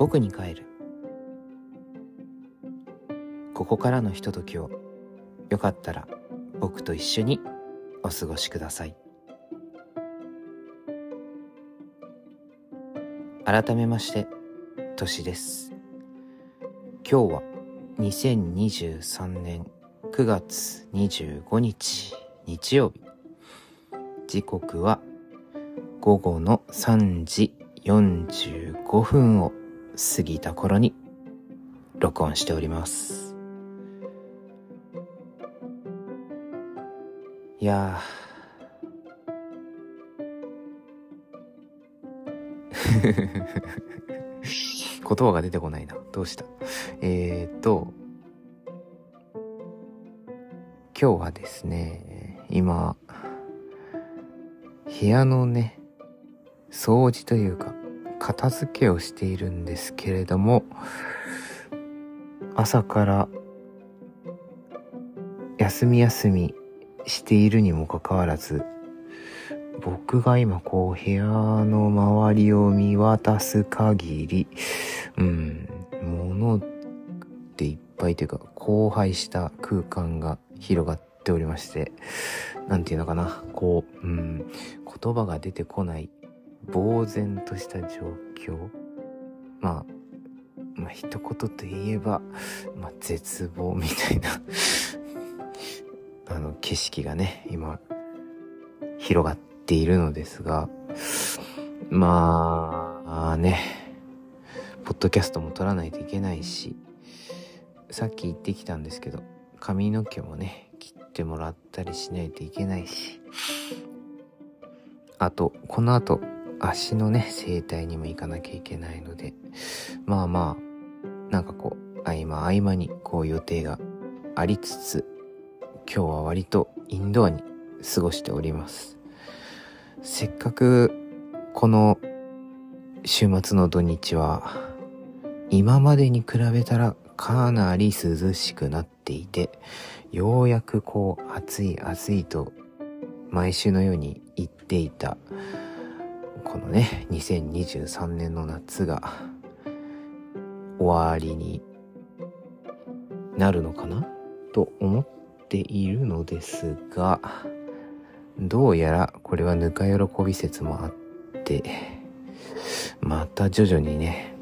僕に帰る。ここからのひとときをよかったら僕と一緒にお過ごしください。改めましてとしです。今日は2023年9月25日日曜日。時刻は午後の3時45分を過ぎた頃に録音しております。いや 言葉が出てこないな。どうした？えーと、今日はですね、今、部屋のね、掃除というか、片付けをしているんですけれども、朝から休み休みしているにもかかわらず、僕が今こう部屋の周りを見渡す限り、うん、物っていっぱいというか、荒廃した空間が広がっておりまして、なんていうのかな、こう、うん、言葉が出てこない、呆然とした状況。まあ、まあ、一言と言えば、まあ、絶望みたいな。あの、景色がね、今、広がっているのですが、まあ、ね、ポッドキャストも撮らないといけないし、さっき言ってきたんですけど、髪の毛もね、切ってもらったりしないといけないし、あと、この後、足のね、整体にも行かなきゃいけないので、まあまあ、なんかこう、合間合間にこう予定がありつつ、今日は割とインドアに過ごしております。せっかくこの週末の土日は今までに比べたらかなり涼しくなっていてようやくこう暑い暑いと毎週のように言っていたこのね2023年の夏が終わりになるのかな？と思っているのですがどうやらこれはぬか喜び説もあってまた徐々にね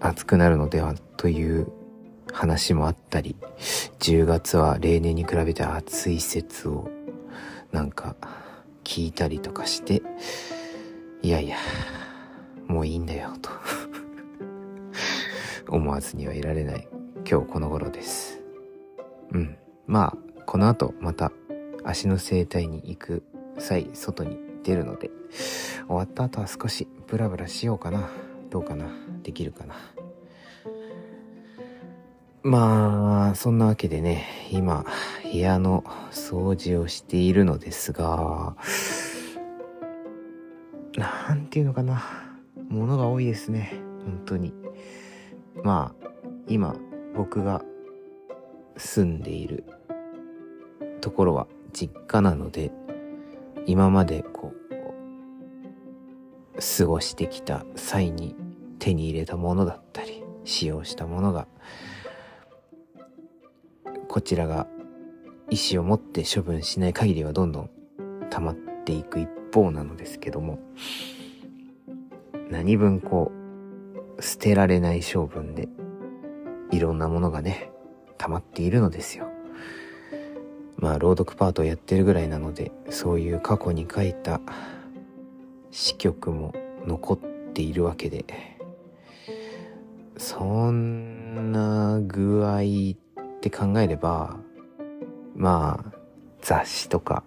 暑くなるのではという話もあったり10月は例年に比べて暑い説をなんか聞いたりとかしていやいやもういいんだよと。思わずにはいられない。今日この頃です。うん。まあこの後また足の整体に行く際外に出るので終わった後は少しブラブラしようかな。どうかな。できるかな。まあそんなわけでね今部屋の掃除をしているのですがなんていうのかな。物が多いですね。本当に。まあ今僕が住んでいるところは実家なので今までこう過ごしてきた際に手に入れたものだったり使用したものがこちらが意思を持って処分しない限りはどんどん溜まっていく一方なのですけども何分こう捨てられない性分でいろんなものがね溜まっているのですよ。まあ朗読パートをやってるぐらいなのでそういう過去に書いた詩曲も残っているわけでそんな具合って考えればまあ雑誌とか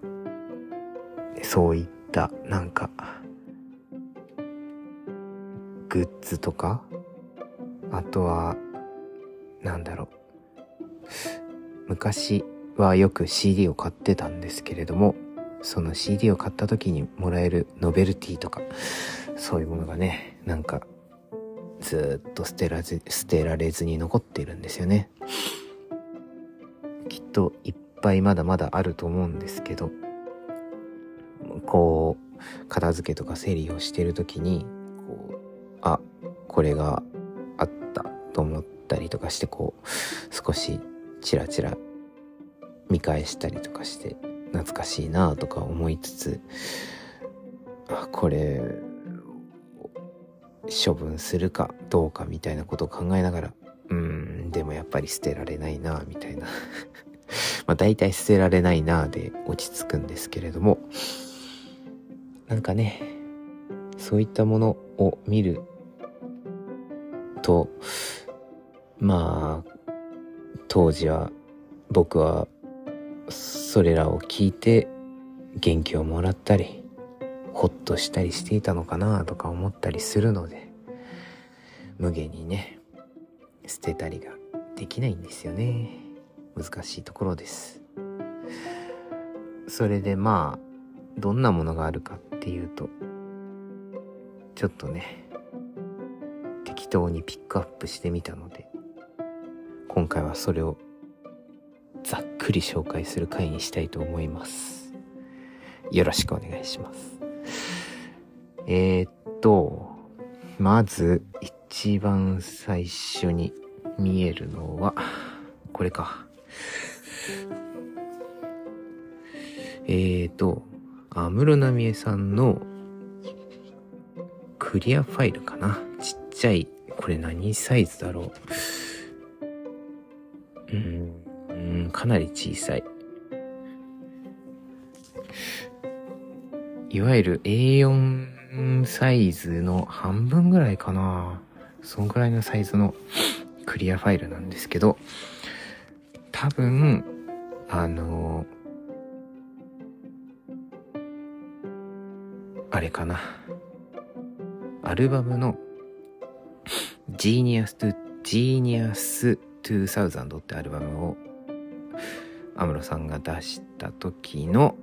そういったなんかグッズとか？あとはなんだろう。昔はよく CD を買ってたんですけれどもその CD を買った時にもらえるノベルティとかそういうものがねなんかずっと捨てらず捨てられずに残っているんですよね。きっといっぱいまだまだあると思うんですけど。こう片付けとか整理をしてる時にこうあこれがあったと思ったりとかしてこう少しチラチラ見返したりとかして懐かしいなとか思いつつあこれ処分するかどうかみたいなことを考えながらうんでもやっぱり捨てられないなみたいな。まあ大体捨てられないなで落ち着くんですけれどもなんかねそういったものを見るとまあ当時は僕はそれらを聞いて元気をもらったりほっとしたりしていたのかなとか思ったりするので無限にね捨てたりができないんですよね。難しいところです。それでまあどんなものがあるかっていうとちょっとね適当にピックアップしてみたので今回はそれをざっくり紹介する回にしたいと思います。よろしくお願いします。えー、っとまず一番最初に見えるのはこれか。えーと安室奈美恵さんのクリアファイルかな？ちっちゃいこれ何サイズだろう？うんかなり小さい。いわゆる A4 サイズの半分ぐらいかな。そんぐらいのサイズのクリアファイルなんですけど多分あのあれかなアルバムの Genius to Genius 2000ってアルバムを安室さんが出した時の、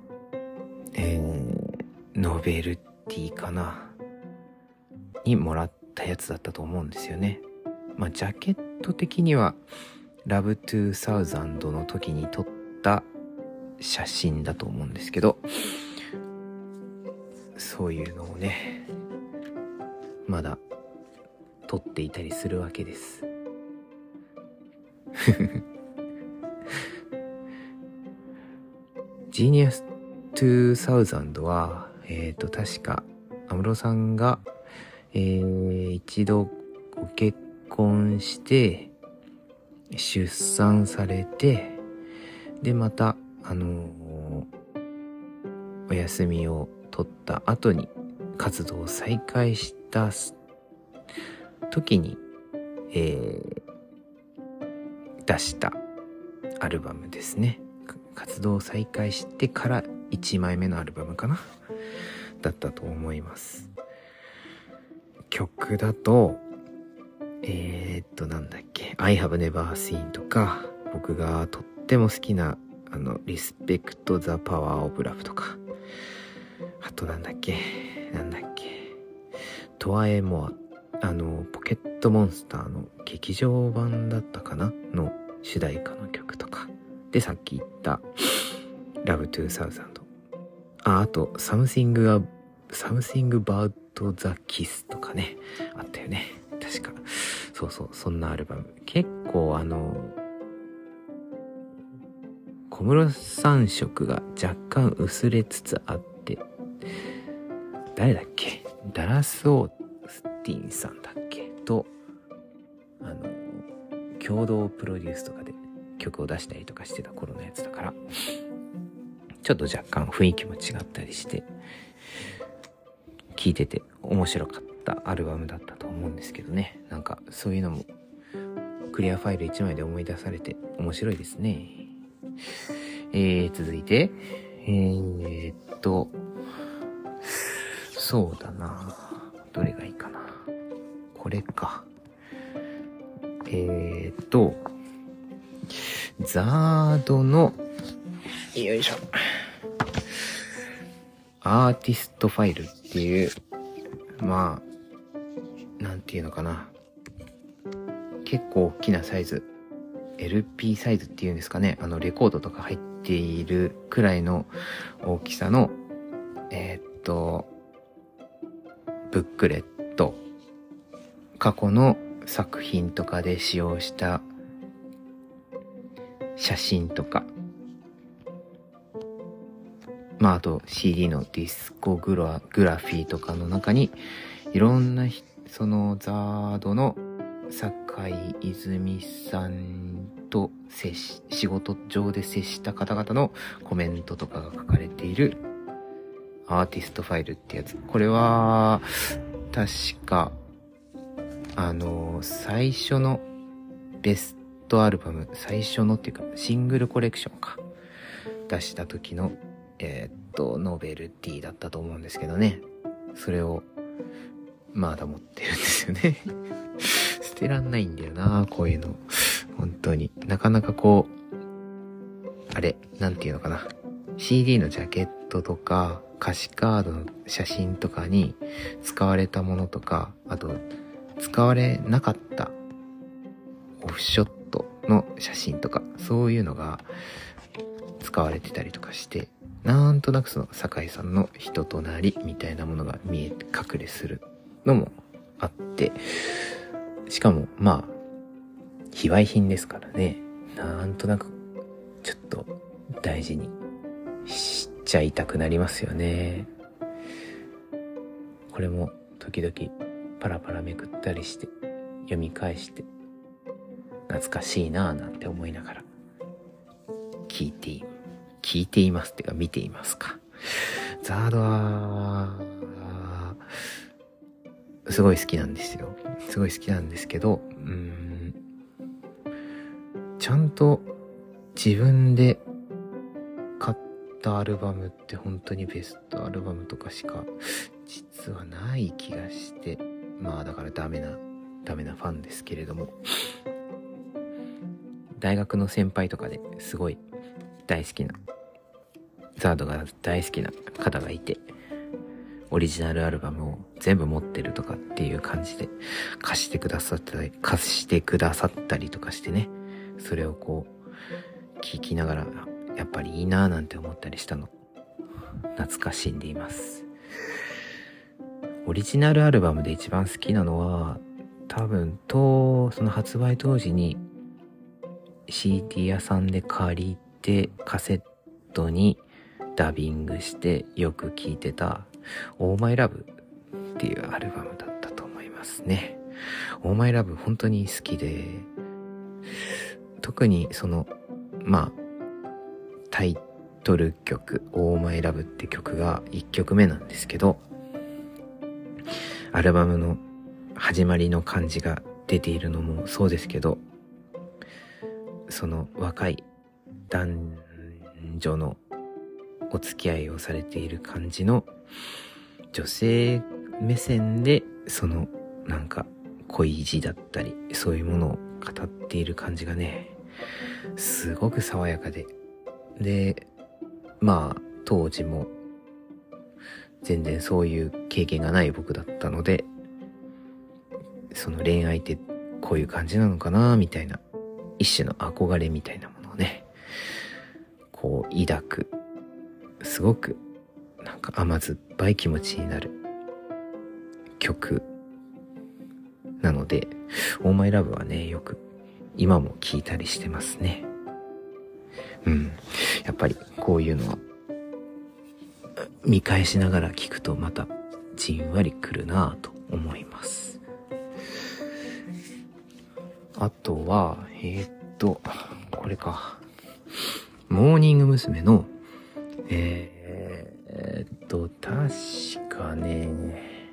えー、ノベルティかなにもらったやつだったと思うんですよね。まあ、ジャケット的には Love 2000の時に撮った写真だと思うんですけど、そういうのをね、まだ撮っていたりするわけです。ジーニアス2000は、えっ、ー、と、確か、安室さんが、えー、一度ご結婚して、出産されて、で、また、あのー、お休みを取った後に活動を再開した時に、えー、出したアルバムですね。活動を再開してから1枚目のアルバムかな？だったと思います。曲だと、えー、っと、なんだっけ、I have never seen とか、僕がとっても好きな、あの、Respect the Power of Love とか、あとなんだっけ、なんだっけ、トワエモア、あの、ポケットモンスターの劇場版だったかな？の主題歌の曲とか。で、さっき言った、Love 2000。あ、あと、Something, Something About the Kiss とかね、あったよね。確か。そうそう、そんなアルバム。結構あの、小室三色が若干薄れつつあって、誰だっけ？ダラス・オースティンさんだっけ？と、あの、共同プロデュースとかで曲を出したりとかしてた頃のやつだから、ちょっと若干雰囲気も違ったりして、聴いてて面白かったアルバムだったと思うんですけどね。なんかそういうのもクリアファイル1枚で思い出されて面白いですね。えー、続いて、えー、っと、そうだなどれがいいかなこれか。えー、っと、ザードの、よいしょ。アーティストファイルっていう、まあ、なんていうのかな。結構大きなサイズ。LP サイズっていうんですかね。あの、レコードとか入っているくらいの大きさの、えー、っと、ブックレット。過去の作品とかで使用した写真とか、まああと CD のディスコグラグラフィーとかの中にいろんなそのザードの酒井泉さんと接し、仕事上で接した方々のコメントとかが書かれているアーティストファイルってやつ。これは、確か、あの、最初のベストアルバム、最初のっていうか、シングルコレクションか。出した時の、えー、っと、ノベルティだったと思うんですけどね。それを、まだ持ってるんですよね。捨てらんないんだよな、こういうの。本当に。なかなかこう、あれ、なんていうのかな。CD のジャケットとか、歌詞カードの写真とかに使われたものとか、あと、使われなかったオフショットの写真とか、そういうのが使われてたりとかして、なんとなくその酒井さんの人となりみたいなものが見え、隠れするのもあって、しかも、まあ、非売品ですからね。なんとなく、ちょっと大事にしてちゃいたくなりますよね。これも時々パラパラめくったりして読み返して懐かしいなぁなんて思いながら聞いてい、聞いていますっていうか見ていますか。ザードは、すごい好きなんですよ。すごい好きなんですけど、うん、ちゃんと自分でったアルバムって本当にベストアルバムとかしか実はない気がして、まあだからダメな、ダメなファンですけれども、大学の先輩とかですごい大好きな、ザードが大好きな方がいて、オリジナルアルバムを全部持ってるとかっていう感じで貸してくださったり、貸してくださったりとかしてね、それをこう、聞きながら、やっぱりいいなぁなんて思ったりしたの、懐かしんでいます。オリジナルアルバムで一番好きなのは、多分、と、その発売当時に CD 屋さんで借りてカセットにダビングしてよく聴いてた Oh My Love っていうアルバムだったと思いますね。Oh My Love 本当に好きで、特にその、まあ、タイトル曲 Oh My Love って曲が1曲目なんですけど、アルバムの始まりの感じが出ているのもそうですけど、その若い男女のお付き合いをされている感じの女性目線でそのなんか恋路だったりそういうものを語っている感じがねすごく爽やかででまあ当時も全然そういう経験がない僕だったのでその恋愛ってこういう感じなのかなみたいな一種の憧れみたいなものをねこう抱くすごくなんか甘酸っぱい気持ちになる曲なので、オーマイラブはね、よく今も聴いたりしてますね。うん。やっぱりこういうのは見返しながら聞くとまたじんわりくるなぁと思います。あとは、えー、っと、これか。モーニング娘。の、えーえー、っと、確かね、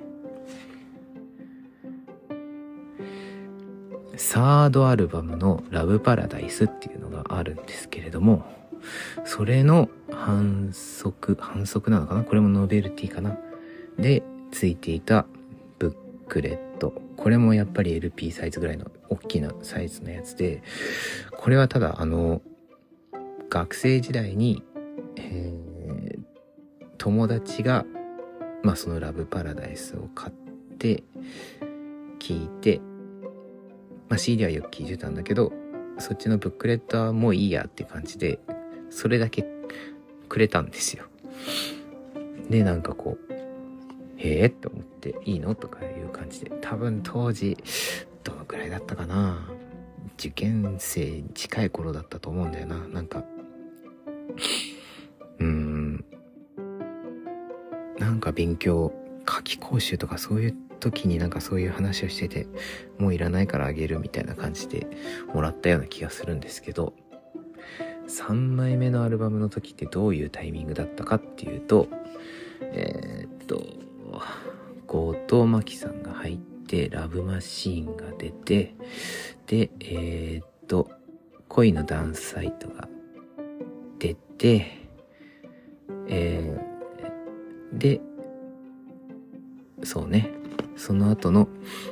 サードアルバムのラブパラダイスっていうのがあるんですけれども、それの反則、反則なのかな？これもノベルティかな？で、ついていたブックレット。これもやっぱり LP サイズぐらいの大きなサイズのやつで、これはただあの、学生時代に、えー友達が、まあそのラブパラダイスを買って聞いて、まあ CD はよく聞いてたんだけど、そっちのブックレットはもういいやって感じで、それだけくれたんですよ。で、なんかこう、へえって思っていいのとかいう感じで、多分当時、どのくらいだったかな受験生に近い頃だったと思うんだよな。なんか、うーん、なんか勉強、夏期講習とかそういう時になんかそういう話をしてて、もういらないからあげるみたいな感じでもらったような気がするんですけど、3枚目のアルバムの時ってどういうタイミングだったかっていうと、えー、っと、後藤真希さんが入って、ラブマシーンが出て、で、えー、っと、恋のダンスサイトが出て、えー、で、そうね、その後の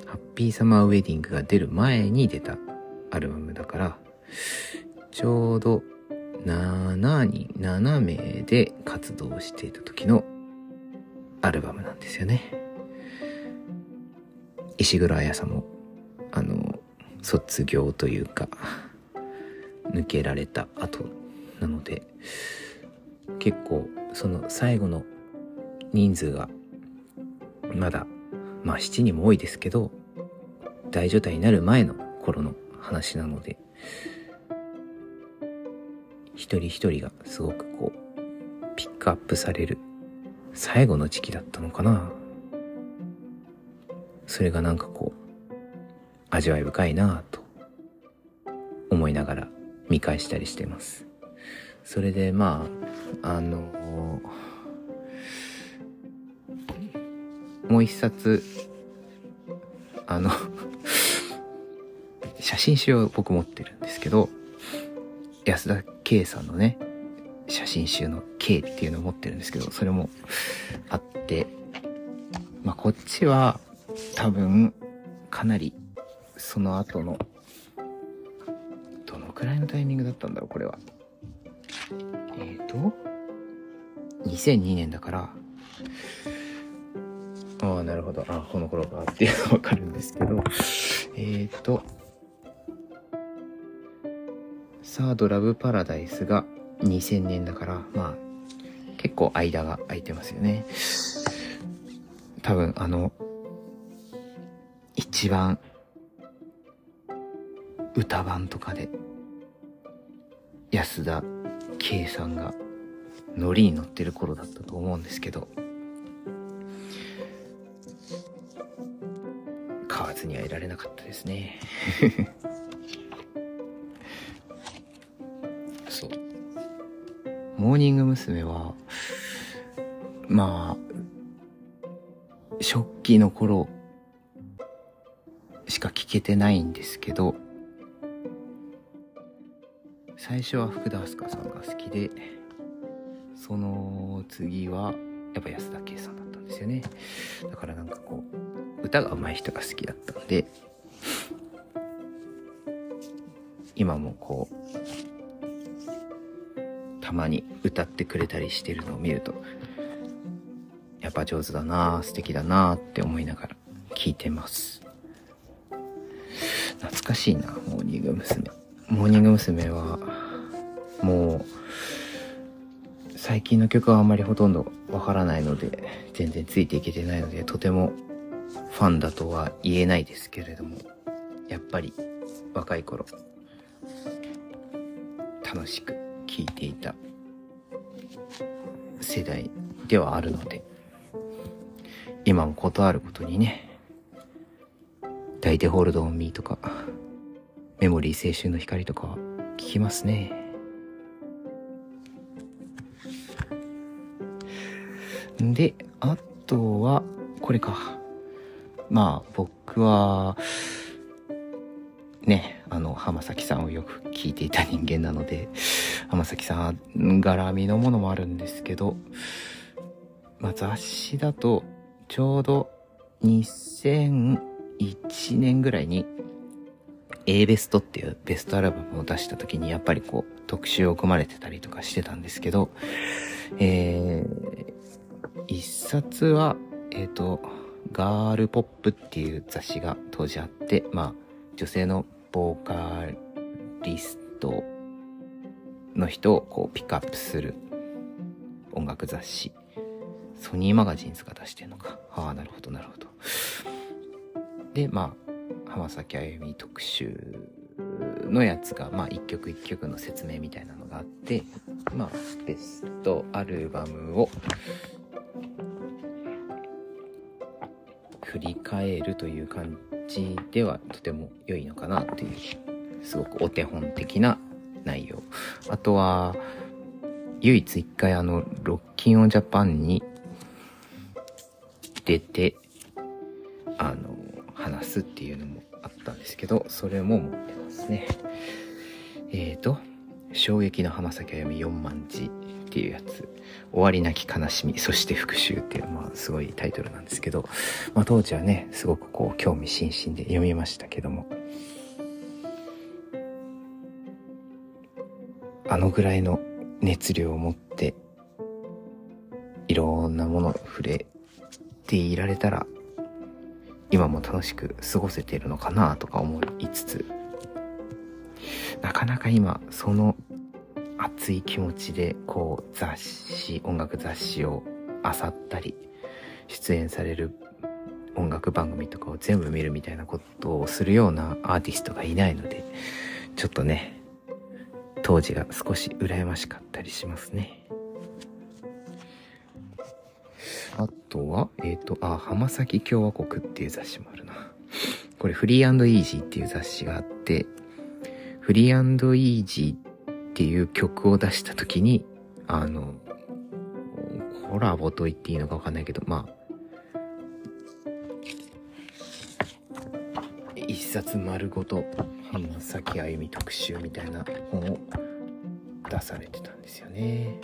ハッピーサマーウェディングが出る前に出たアルバムだから、ちょうど7人、7名で活動していた時のアルバムなんですよね。石黒彩さんも、あの、卒業というか、抜けられた後なので、結構、その最後の人数が、まだ、まあ7人も多いですけど、大所帯になる前の頃の話なので、一人一人がすごくこう、ピックアップされる最後の時期だったのかな。それがなんかこう、味わい深いなと思いながら見返したりしてます。それでまあ、あのもう一冊、あの 写真集を僕持ってるんですけど、安田さんのね、写真集の K っていうのを持ってるんですけど、それもあって、まあ、こっちは多分かなりその後の、どのくらいのタイミングだったんだろう、これは。えっ、ー、と、2002年だから、ああ、なるほど。あこの頃かっていうのわかるんですけど、えっ、ー、と、サードラブパラダイスが2000年だから、まあ、結構間が空いてますよね。多分、あの、一番、歌版とかで、安田圭さんがノリに乗ってる頃だったと思うんですけど、買わずにはいられなかったですね。モーニング娘。は、まあ、初期の頃しか聞けてないんですけど、最初は福田明日香さんが好きで、その次はやっぱ安田圭さんだったんですよね。だからなんかこう、歌が上手い人が好きだったんで、今もこう、たまに歌ってくれたりしてるのを見ると、やっぱ上手だな素敵だなって思いながら聞いてます。懐かしいな、モーニング娘。モーニング娘。は、もう、最近の曲はあんまりほとんどわからないので、全然ついていけてないので、とてもファンだとは言えないですけれども、やっぱり若い頃、楽しく聞いていた世代ではあるので、今もことあることにね、大手ホールドオンミーとか、メモリー青春の光とか聞きますね。で、あとは、これか。まあ、僕は、ね、あの、浜崎さんをよく聞いていた人間なので、浜崎さん絡みのものもあるんですけど、まあ、雑誌だと、ちょうど2001年ぐらいに A ベストっていうベストアルバムを出した時にやっぱりこう特集を組まれてたりとかしてたんですけど、えー、一冊は、えっ、ー、と、ガールポップっていう雑誌が当時あって、まあ、女性のボーカリストの人をこうピックアップする音楽雑誌。ソニーマガジンズが出してるのか。ああ、なるほど、なるほど。で、まあ、浜崎あゆみ特集のやつが、まあ一曲一曲の説明みたいなのがあって、まあベストアルバムを振り返るという感じではとても良いのかなっていう、すごくお手本的な内容。あとは、唯一一回あの、ロッキンオンジャパンに出て、あの、話すっていうのもあったんですけど、それも持ってますね。えーと、衝撃の浜崎あゆみ4万字っていうやつ。終わりなき悲しみ、そして復讐っていう、まあ、すごいタイトルなんですけど、まあ、当時はね、すごくこう、興味津々で読みましたけども、あのぐらいの熱量を持って、いろんなもの触れていられたら、今も楽しく過ごせているのかなとか思いつつ、なかなか今、その熱い気持ちでこう雑誌音楽雑誌を漁ったり出演される音楽番組とかを全部見るみたいなことをするようなアーティストがいないのでちょっとね当時が少し羨ましかったりしますね。あとはえっ、ー、とあ浜崎共和国っていう雑誌もあるな。これフリーイージーっていう雑誌があってフリーイージーっていう曲を出した時に、あの、コラボと言っていいのかわかんないけど、まあ、一冊丸ごと浜崎あゆみ特集みたいな本を出されてたんですよね。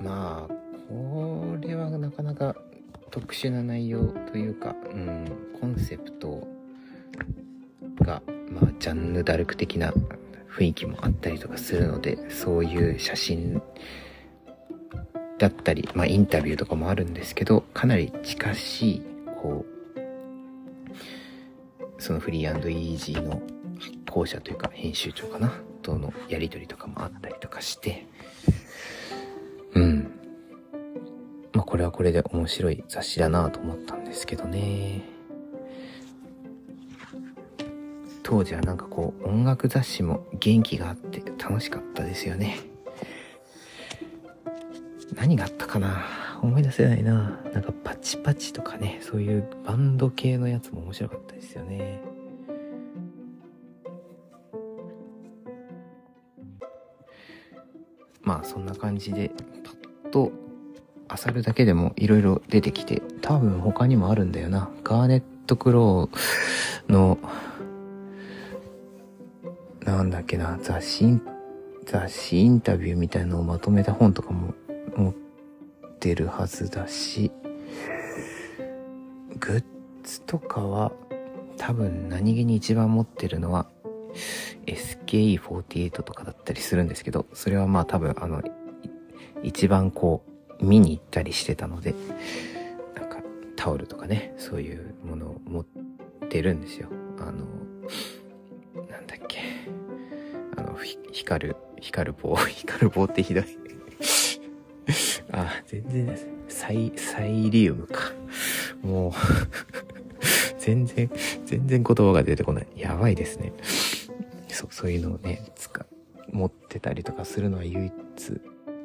まあ、これはなかなか特殊な内容というか、うん、コンセプトがまあ、ジャンヌ・ダルク的な雰囲気もあったりとかするので、そういう写真だったり、まあ、インタビューとかもあるんですけど、かなり近しい、こう、そのフリーイージーの校舎というか編集長かなとのやりとりとかもあったりとかして、うん。まあ、これはこれで面白い雑誌だなと思ったんですけどね。当時はなんかこう音楽雑誌も元気があって楽しかったですよね。何があったかな？思い出せないな。なんかパチパチとかね、そういうバンド系のやつも面白かったですよね。そんな感じで、パッと漁るだけでも色々出てきて、多分他にもあるんだよな。ガーネット・クローのなんだっけな、雑誌、雑誌インタビューみたいのをまとめた本とかも持ってるはずだし、グッズとかは多分何気に一番持ってるのは SKE48 とかだったりするんですけど、それはまあ多分あの、一番こう見に行ったりしてたので、なんかタオルとかね、そういうものを持ってるんですよ。あの、なんだっけ。あの、光る、光る棒、光る棒ってひどい あ、全然。サイ、サイリウムか。もう 全然、全然言葉が出てこない。やばいですね。そう、そういうのをね、使、持ってたりとかするのは唯一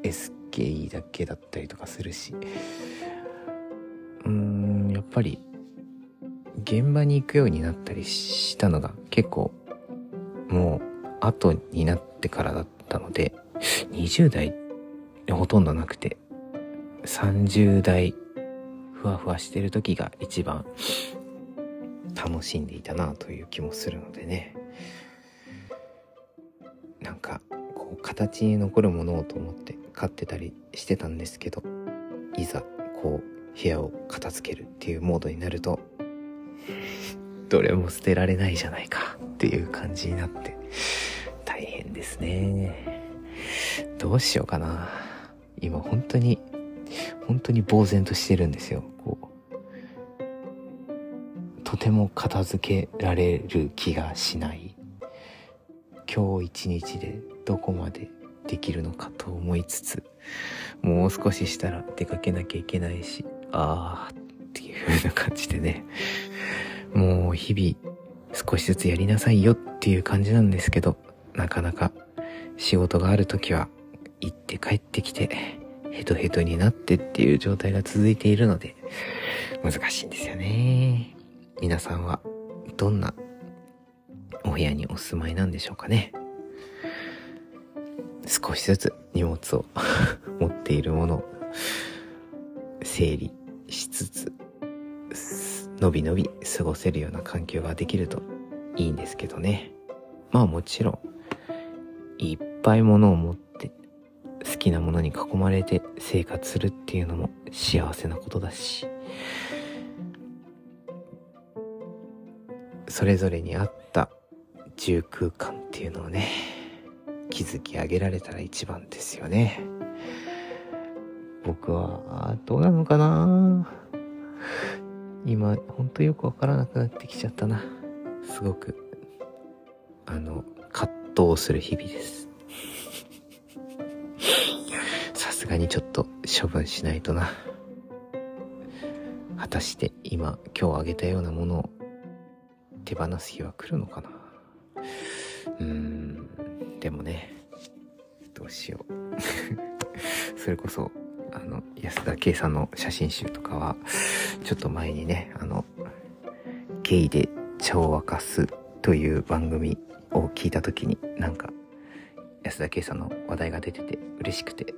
SKE だけだったりとかするし。うーん、やっぱり、現場に行くようになったりしたのが結構、もう、後になってからだったので、20代ほとんどなくて、30代ふわふわしてる時が一番楽しんでいたなという気もするのでね。形に残るものをと思って買ってたりしてたんですけど、いざ、こう、部屋を片付けるっていうモードになると、どれも捨てられないじゃないかっていう感じになって、大変ですね。どうしようかな。今本当に、本当に呆然としてるんですよ。こう。とても片付けられる気がしない。今日一日でどこまでできるのかと思いつつ、もう少ししたら出かけなきゃいけないし、ああっていう風な感じでね、もう日々少しずつやりなさいよっていう感じなんですけど、なかなか仕事がある時は行って帰ってきてヘトヘトになってっていう状態が続いているので難しいんですよね。皆さんはどんなお部屋にお住まいなんでしょうかね。少しずつ荷物を 持っているものを整理しつつ、のびのび過ごせるような環境ができるといいんですけどね。まあもちろん、いっぱいものを持って好きなものに囲まれて生活するっていうのも幸せなことだし、それぞれに合った住空間っていうのをね、築き上げられたら一番ですよね。僕は、どうなのかな今、ほんとよくわからなくなってきちゃったな。すごく、あの、葛藤する日々です。さすがにちょっと処分しないとな。果たして今、今日あげたようなものを手放す日は来るのかなうーん、でもね、どうしよう。それこそ、あの、安田圭さんの写真集とかは、ちょっと前にね、あの、ゲイで茶を沸かすという番組を聞いた時に、なんか、安田圭さんの話題が出てて嬉しくて、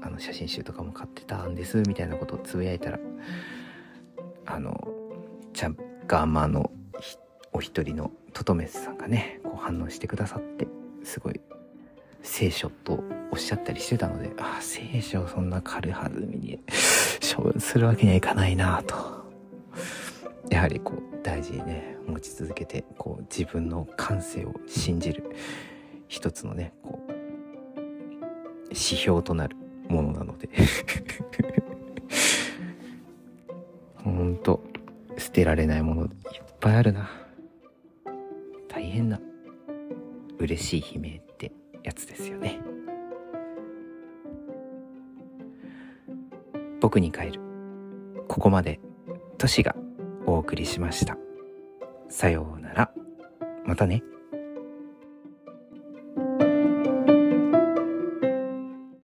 あの、写真集とかも買ってたんです、みたいなことをつぶやいたら、あの、ちゃがまのお一人のトトメスさんがね、こう反応してくださって、すごい聖書とおっしゃったりしてたので、ああ、聖書をそんな軽はずみに 処分するわけにはいかないなと。やはりこう大事にね、持ち続けて、こう自分の感性を信じる一つのね、こう、指標となるものなのでほんと、捨てられないものいっぱいあるな。大変な、嬉しい悲鳴ってやつですよね。僕に帰る。ここまでトシがお送りしました。さようなら。またね。